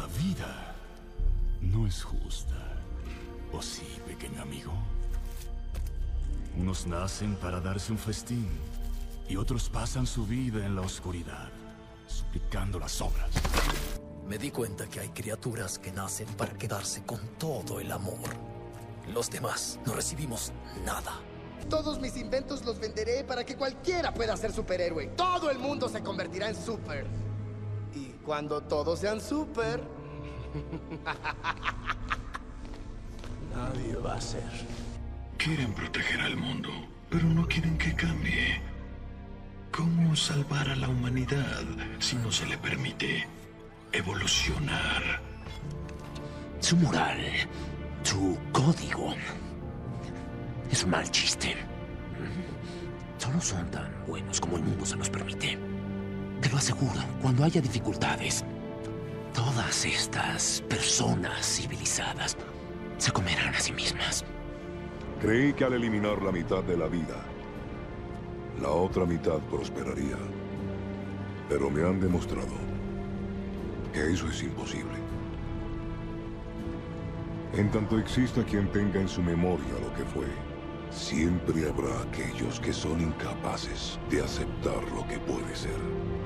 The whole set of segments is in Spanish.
La vida no es justa. ¿O sí, pequeño amigo? Unos nacen para darse un festín y otros pasan su vida en la oscuridad, suplicando las obras. Me di cuenta que hay criaturas que nacen para quedarse con todo el amor. Los demás no recibimos nada. Todos mis inventos los venderé para que cualquiera pueda ser superhéroe. Todo el mundo se convertirá en super. Cuando todos sean super... Nadie va a ser. Quieren proteger al mundo, pero no quieren que cambie. ¿Cómo salvar a la humanidad si no se le permite evolucionar? Su moral, su código, es un mal chiste. Solo son tan buenos como el mundo se los permite. Te lo aseguro, cuando haya dificultades, todas estas personas civilizadas se comerán a sí mismas. Creí que al eliminar la mitad de la vida, la otra mitad prosperaría. Pero me han demostrado que eso es imposible. En tanto exista quien tenga en su memoria lo que fue, siempre habrá aquellos que son incapaces de aceptar lo que puede ser.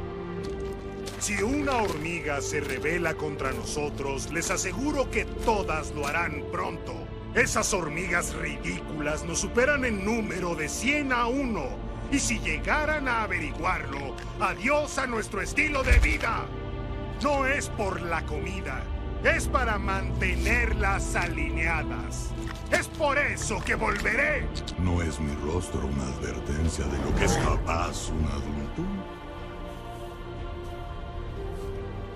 Si una hormiga se revela contra nosotros, les aseguro que todas lo harán pronto. Esas hormigas ridículas nos superan en número de 100 a 1. Y si llegaran a averiguarlo, adiós a nuestro estilo de vida. No es por la comida, es para mantenerlas alineadas. Es por eso que volveré. ¿No es mi rostro una advertencia de lo que es capaz un adulto?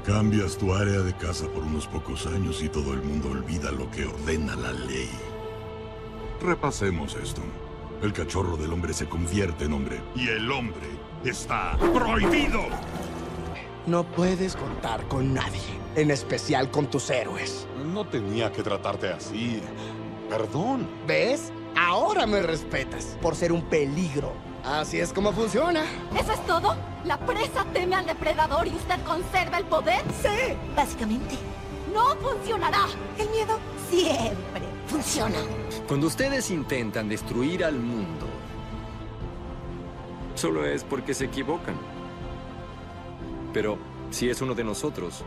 Cambias tu área de casa por unos pocos años y todo el mundo olvida lo que ordena la ley. Repasemos esto. El cachorro del hombre se convierte en hombre y el hombre está prohibido. No puedes contar con nadie, en especial con tus héroes. No tenía que tratarte así. Perdón. ¿Ves? Ahora me respetas por ser un peligro. Así es como funciona. ¿Eso es todo? ¿La presa teme al depredador y usted conserva el poder? Sí. Básicamente. No funcionará. El miedo siempre funciona. Cuando ustedes intentan destruir al mundo, solo es porque se equivocan. Pero si es uno de nosotros,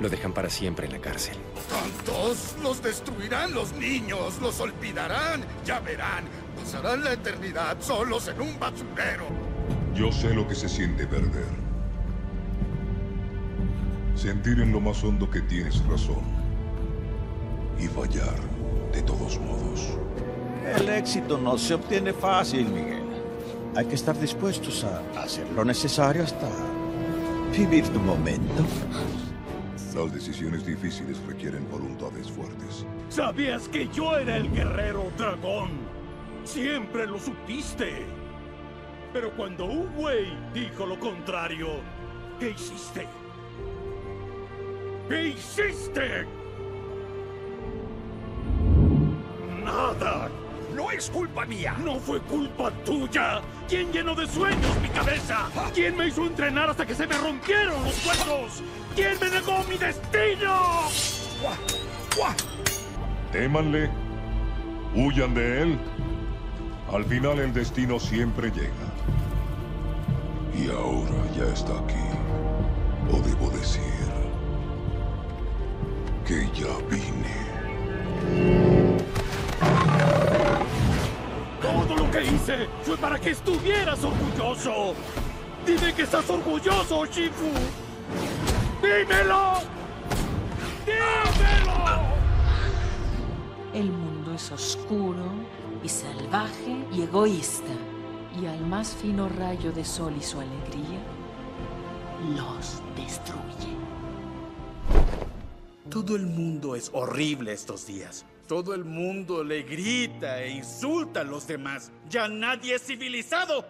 lo dejan para siempre en la cárcel. ¿Tantos? Los destruirán los niños, los olvidarán, ya verán. Pasarán la eternidad solos en un basurero. Yo sé lo que se siente perder. Sentir en lo más hondo que tienes razón. Y fallar de todos modos. El éxito no se obtiene fácil, Miguel. Hay que estar dispuestos a hacer lo necesario hasta vivir tu momento. Las decisiones difíciles requieren voluntades fuertes. ¿Sabías que yo era el guerrero dragón? Siempre lo supiste. Pero cuando un dijo lo contrario, ¿qué hiciste? ¿Qué hiciste? Nada. Es culpa mía. No fue culpa tuya. ¿Quién llenó de sueños mi cabeza? ¿Quién me hizo entrenar hasta que se me rompieron los huesos? ¿Quién me negó mi destino? Témanle. Huyan de él. Al final el destino siempre llega. Y ahora ya está aquí. O debo decir que ya vine. Hice fue para que estuvieras orgulloso. Dime que estás orgulloso, Shifu. ¡Dímelo! ¡Dímelo! El mundo es oscuro y salvaje y egoísta. Y al más fino rayo de sol y su alegría, los destruye. Todo el mundo es horrible estos días. Todo el mundo le grita e insulta a los demás. Ya nadie es civilizado.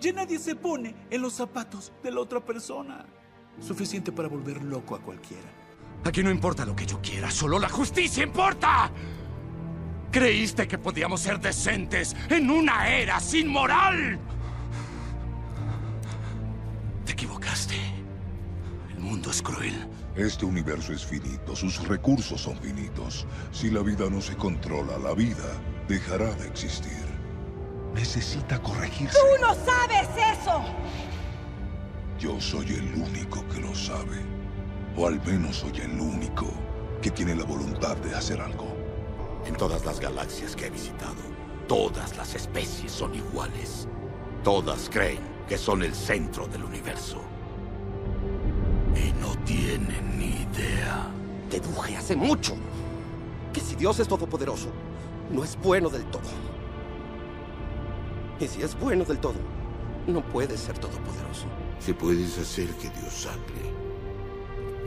Ya nadie se pone en los zapatos de la otra persona. Suficiente para volver loco a cualquiera. Aquí no importa lo que yo quiera, solo la justicia importa. ¿Creíste que podíamos ser decentes en una era sin moral? Te equivocaste. El mundo es cruel. Este universo es finito, sus recursos son finitos. Si la vida no se controla, la vida dejará de existir. Necesita corregirse. ¡Tú no sabes eso! Yo soy el único que lo sabe. O al menos soy el único que tiene la voluntad de hacer algo. En todas las galaxias que he visitado, todas las especies son iguales. Todas creen que son el centro del universo. Y no tienen ni idea. Deduje hace mucho que si Dios es todopoderoso, no es bueno del todo. Y si es bueno del todo, no puede ser todopoderoso. Si puedes hacer que Dios sangre,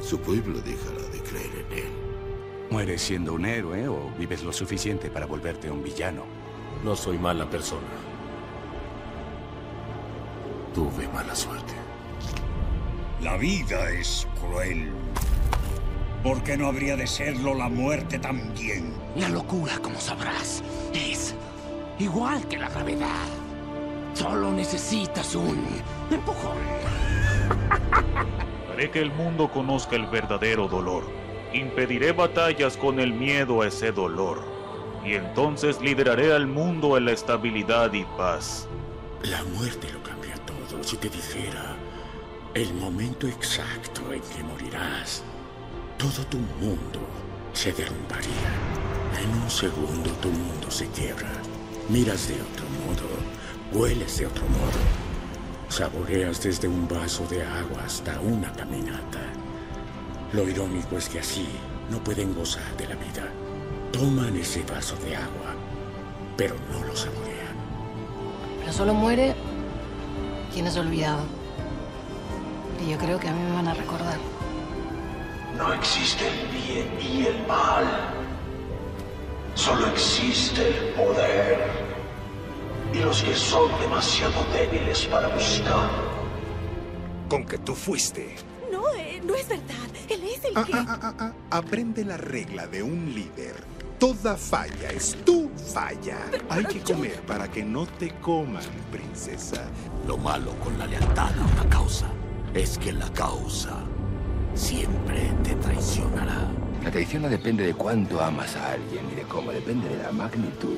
su pueblo dejará de creer en él. ¿Mueres siendo un héroe o vives lo suficiente para volverte un villano? No soy mala persona. Tuve mala suerte. La vida es cruel. ¿Por qué no habría de serlo la muerte también? La locura, como sabrás, es igual que la gravedad. Solo necesitas un empujón. Haré que el mundo conozca el verdadero dolor. Impediré batallas con el miedo a ese dolor. Y entonces lideraré al mundo en la estabilidad y paz. La muerte lo cambia todo. Si te dijera el momento exacto en que morirás, todo tu mundo se derrumbaría. En un segundo tu mundo se quiebra. Miras de otro modo, hueles de otro modo, saboreas desde un vaso de agua hasta una caminata. Lo irónico es que así no pueden gozar de la vida. Toman ese vaso de agua, pero no lo saborean. Pero solo muere quien es olvidado. Y yo creo que a mí me van a recordar. No existe el bien y el mal. Solo existe el poder. Y los que son demasiado débiles para buscar. Con que tú fuiste. No, eh, no es verdad. Él es el que... Ah, ah, ah, Aprende la regla de un líder. Toda falla es tu falla. Hay que comer para que no te coman, princesa. Lo malo con la lealtad a una causa es que la causa siempre te traicionará. La traición no depende de cuánto amas a alguien ni de cómo, depende de la magnitud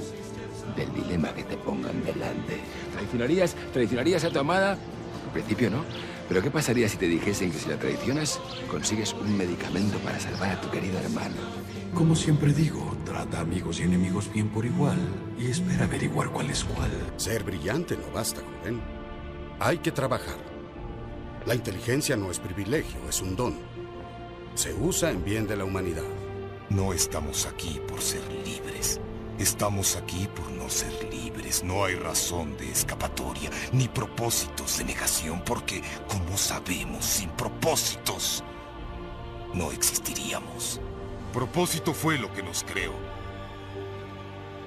del dilema que te pongan delante. ¿Traicionarías, traicionarías a tu amada? Al principio no. Pero ¿qué pasaría si te dijesen que si la traicionas, consigues un medicamento para salvar a tu querido hermano? Como siempre digo, trata amigos y enemigos bien por igual y espera averiguar cuál es cuál. Ser brillante no basta, joven. Hay que trabajar. La inteligencia no es privilegio, es un don. Se usa en bien de la humanidad. No estamos aquí por ser libres. Estamos aquí por no ser libres. No hay razón de escapatoria ni propósitos de negación porque, como sabemos, sin propósitos no existiríamos. Propósito fue lo que nos creó.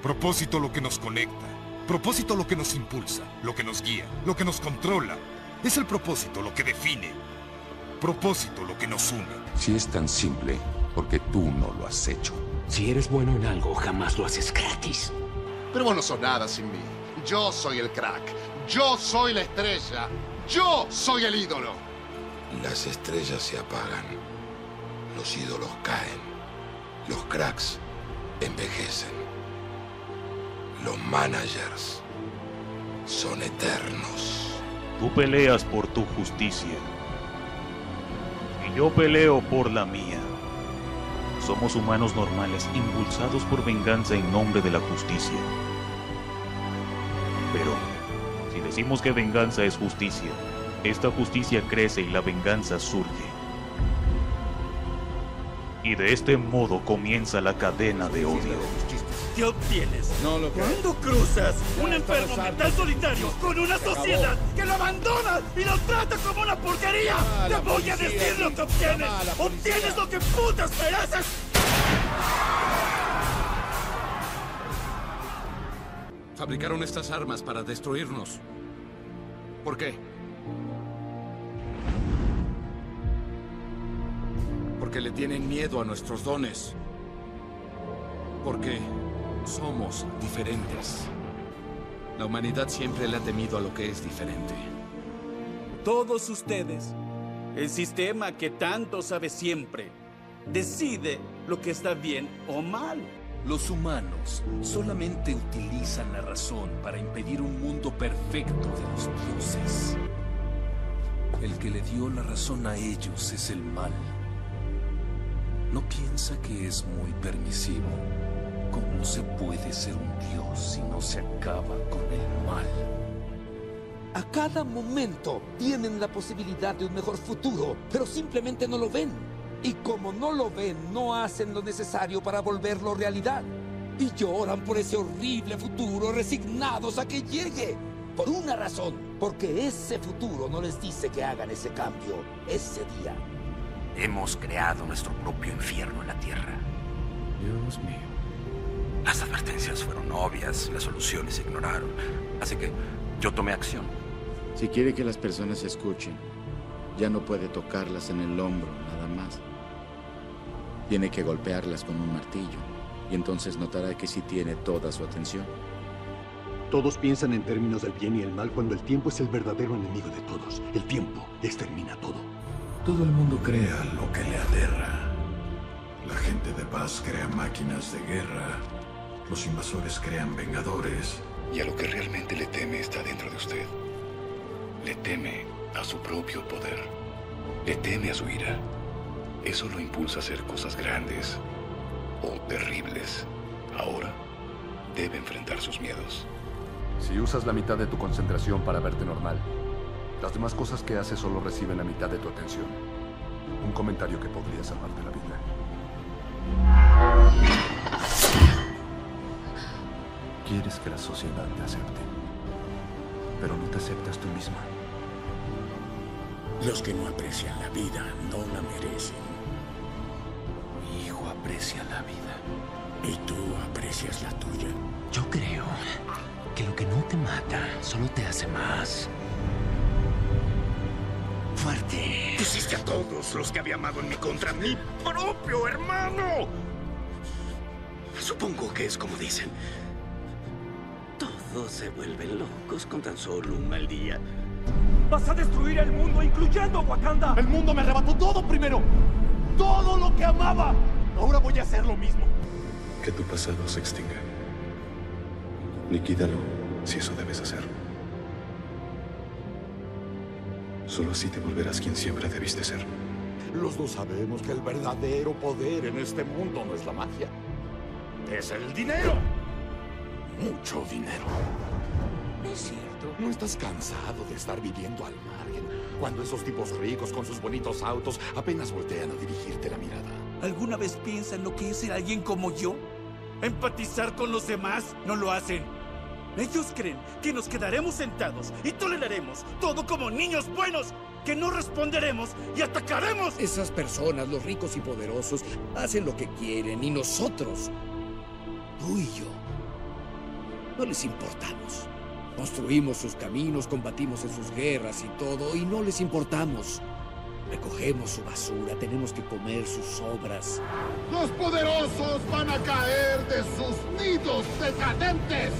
Propósito lo que nos conecta. Propósito lo que nos impulsa, lo que nos guía, lo que nos controla. Es el propósito lo que define. Propósito lo que nos une. Si es tan simple, porque tú no lo has hecho. Si eres bueno en algo, jamás lo haces gratis. Pero vos no sos nada sin mí. Yo soy el crack. Yo soy la estrella. Yo soy el ídolo. Las estrellas se apagan. Los ídolos caen. Los cracks envejecen. Los managers son eternos. Tú peleas por tu justicia. Y yo peleo por la mía. Somos humanos normales, impulsados por venganza en nombre de la justicia. Pero, si decimos que venganza es justicia, esta justicia crece y la venganza surge. Y de este modo comienza la cadena de odio. ¿Qué obtienes? No lo creo. Cuando cruzas un enfermo mental solitario con una sociedad que lo abandona y lo trata como una porquería, Ah, te voy a decir lo que obtienes. Obtienes lo que putas mereces. Fabricaron estas armas para destruirnos. ¿Por qué? Porque le tienen miedo a nuestros dones. Porque somos diferentes. La humanidad siempre le ha temido a lo que es diferente. Todos ustedes El sistema que tanto sabe siempre decide lo que está bien o mal. Los humanos solamente utilizan la razón para impedir un mundo perfecto de los dioses. El que le dio la razón a ellos es el mal. No piensa que es muy permisivo. ¿Cómo se puede ser un dios si no se acaba con el mal? A cada momento tienen la posibilidad de un mejor futuro, pero simplemente no lo ven. Y como no lo ven, no hacen lo necesario para volverlo realidad. Y lloran por ese horrible futuro, resignados a que llegue. Por una razón, porque ese futuro no les dice que hagan ese cambio, ese día. Hemos creado nuestro propio infierno en la Tierra. Dios mío. Las advertencias fueron obvias, las soluciones se ignoraron. Así que yo tomé acción. Si quiere que las personas escuchen, ya no puede tocarlas en el hombro, nada más. Tiene que golpearlas con un martillo, y entonces notará que sí tiene toda su atención. Todos piensan en términos del bien y el mal cuando el tiempo es el verdadero enemigo de todos. El tiempo extermina todo. Todo el mundo crea lo que le aterra. La gente de paz crea máquinas de guerra. Los invasores crean vengadores. Y a lo que realmente le teme está dentro de usted. Le teme a su propio poder. Le teme a su ira. Eso lo impulsa a hacer cosas grandes o terribles. Ahora debe enfrentar sus miedos. Si usas la mitad de tu concentración para verte normal, las demás cosas que haces solo reciben la mitad de tu atención. Un comentario que podría salvarte la vida. Quieres que la sociedad te acepte, pero no te aceptas tú misma. Los que no aprecian la vida no la merecen. Mi hijo aprecia la vida. Y tú aprecias la tuya. Yo creo que lo que no te mata solo te hace más fuerte. Pusiste a todos los que había amado en mi contra, mi propio hermano. Supongo que es como dicen. Todos se vuelven locos con tan solo un mal día. ¡Vas a destruir el mundo, incluyendo Wakanda! El mundo me arrebató todo primero. Todo lo que amaba. Ahora voy a hacer lo mismo. Que tu pasado se extinga. Liquídalo si eso debes hacer. Solo así te volverás quien siempre debiste ser. Los dos sabemos que el verdadero poder en este mundo no es la magia. Es el dinero. Mucho dinero. Es cierto. ¿No estás cansado de estar viviendo al margen cuando esos tipos ricos con sus bonitos autos apenas voltean a dirigirte la mirada? ¿Alguna vez piensan lo que es ser alguien como yo? ¿Empatizar con los demás? No lo hacen. Ellos creen que nos quedaremos sentados y toleraremos todo como niños buenos, que no responderemos y atacaremos. Esas personas, los ricos y poderosos, hacen lo que quieren y nosotros, tú y yo, no les importamos. Construimos sus caminos, combatimos en sus guerras y todo, y no les importamos. Recogemos su basura, tenemos que comer sus obras. Los poderosos van a caer de sus nidos decadentes.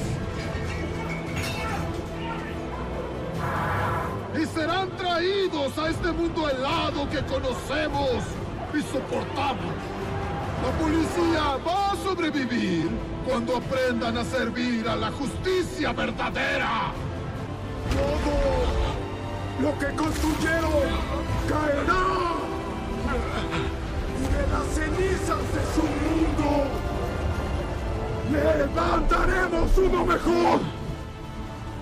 Y serán traídos a este mundo helado que conocemos y soportamos. La policía va a sobrevivir cuando aprendan a servir a la justicia verdadera. Todo lo que construyeron caerá. Y de las cenizas de su mundo levantaremos uno mejor.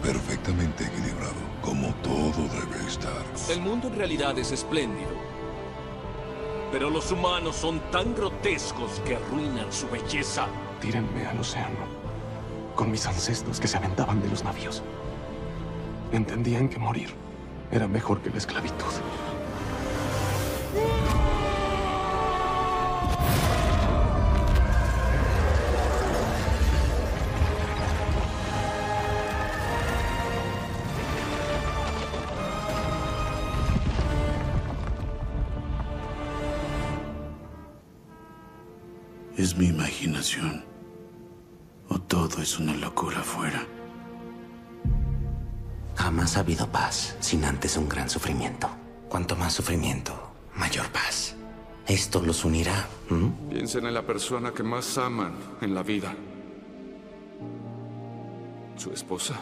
Perfectamente equilibrado, como todo debe estar. El mundo en realidad es espléndido. Pero los humanos son tan grotescos que arruinan su belleza. Tírenme al océano, con mis ancestros que se aventaban de los navíos. Entendían que morir era mejor que la esclavitud. ¿Es mi imaginación? ¿O todo es una locura afuera? Jamás ha habido paz sin antes un gran sufrimiento. Cuanto más sufrimiento, mayor paz. Esto los unirá. Piensen en la persona que más aman en la vida. Su esposa.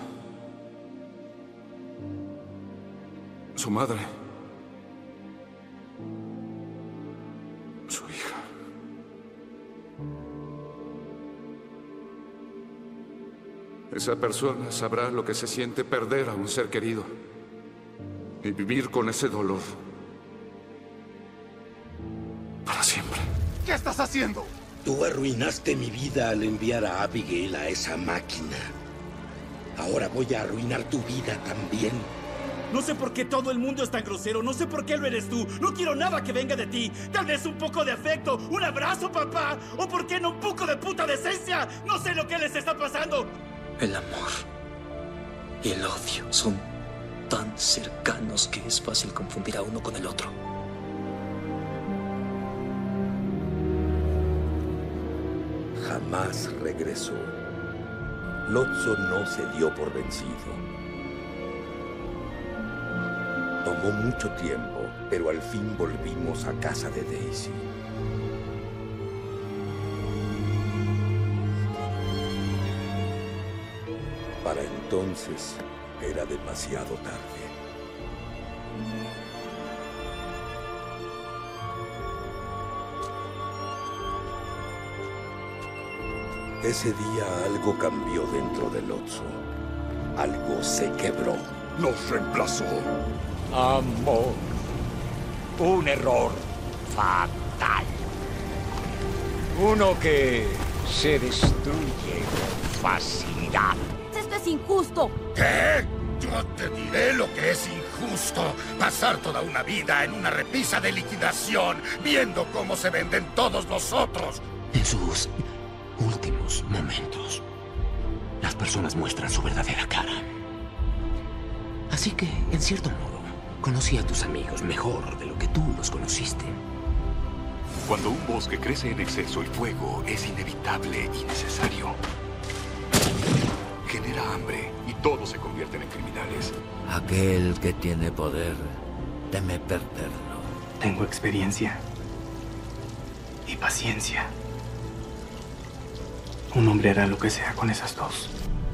Su madre. Esa persona sabrá lo que se siente perder a un ser querido y vivir con ese dolor para siempre. ¿Qué estás haciendo? Tú arruinaste mi vida al enviar a Abigail a esa máquina. Ahora voy a arruinar tu vida también. No sé por qué todo el mundo es tan grosero, no sé por qué lo eres tú. No quiero nada que venga de ti. Tal vez un poco de afecto, un abrazo, papá. O por qué no un poco de puta decencia. No sé lo que les está pasando. El amor y el odio son tan cercanos que es fácil confundir a uno con el otro. Jamás regresó. Lotso no se dio por vencido. Tomó mucho tiempo, pero al fin volvimos a casa de Daisy. Para entonces era demasiado tarde. Ese día algo cambió dentro del Otso. Algo se quebró. Los reemplazó. Amor. Un error fatal. Uno que se destruye con facilidad. Es injusto. ¿Qué? Yo te diré lo que es injusto. Pasar toda una vida en una repisa de liquidación, viendo cómo se venden todos los otros. En sus últimos momentos, las personas muestran su verdadera cara. Así que, en cierto modo, conocí a tus amigos mejor de lo que tú los conociste. Cuando un bosque crece en exceso, el fuego es inevitable y necesario. Genera hambre y todos se convierten en criminales. Aquel que tiene poder teme perderlo. Tengo experiencia y paciencia. Un hombre hará lo que sea con esas dos.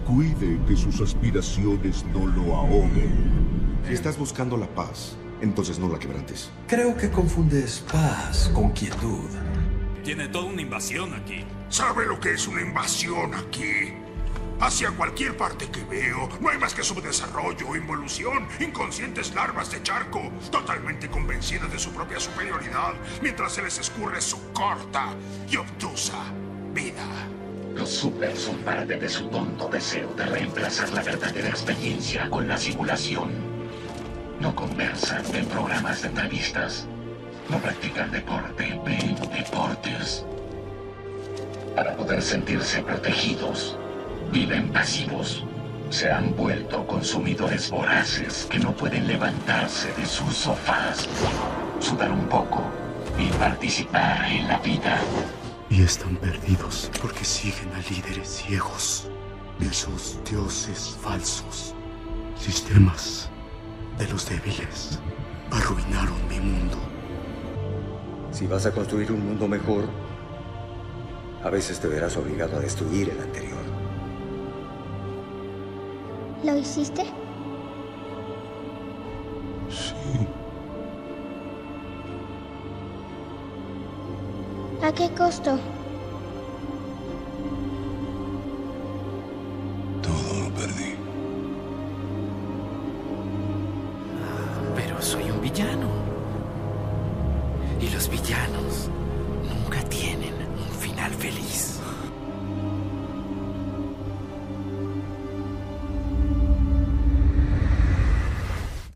Cuide que sus aspiraciones no lo ahoguen. Si estás buscando la paz, entonces no la quebrantes. Creo que confundes paz con quietud. Tiene toda una invasión aquí. ¿Sabe lo que es una invasión aquí? Hacia cualquier parte que veo, no hay más que subdesarrollo, involución, inconscientes larvas de charco, totalmente convencidas de su propia superioridad, mientras se les escurre su corta y obtusa vida. Los super son parte de su tonto deseo de reemplazar la verdadera experiencia con la simulación. No conversan en programas de entrevistas. No practican deporte, ven deportes. Para poder sentirse protegidos, viven pasivos. Se han vuelto consumidores voraces que no pueden levantarse de sus sofás, sudar un poco y participar en la vida. Y están perdidos porque siguen a líderes ciegos. Esos dioses falsos. Sistemas de los débiles. Arruinaron mi mundo. Si vas a construir un mundo mejor, a veces te verás obligado a destruir el anterior. ¿Lo hiciste? Sí. ¿A qué costo?